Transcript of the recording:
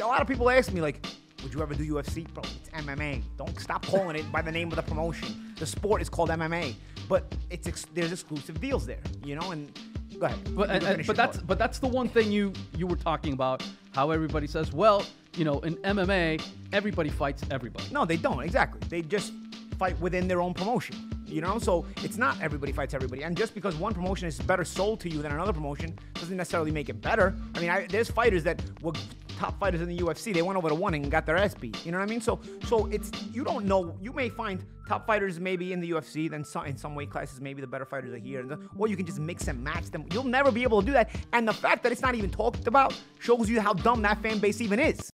a lot of people ask me like, would you ever do UFC, bro? It's MMA. Don't stop calling it by the name of the promotion. The sport is called MMA, but it's ex- there's exclusive deals there, you know. And go ahead. But and, and- uh, uh, but that's thought. but that's the one thing you you were talking about. How everybody says, well, you know, in MMA, everybody fights everybody. No, they don't. Exactly. They just fight within their own promotion. You know, so it's not everybody fights everybody. And just because one promotion is better sold to you than another promotion doesn't necessarily make it better. I mean, I, there's fighters that were top fighters in the UFC. They went over to one and got their ass beat. You know what I mean? So, so it's you don't know. You may find top fighters maybe in the UFC, then some, in some weight classes maybe the better fighters are here, or you can just mix and match them. You'll never be able to do that. And the fact that it's not even talked about shows you how dumb that fan base even is.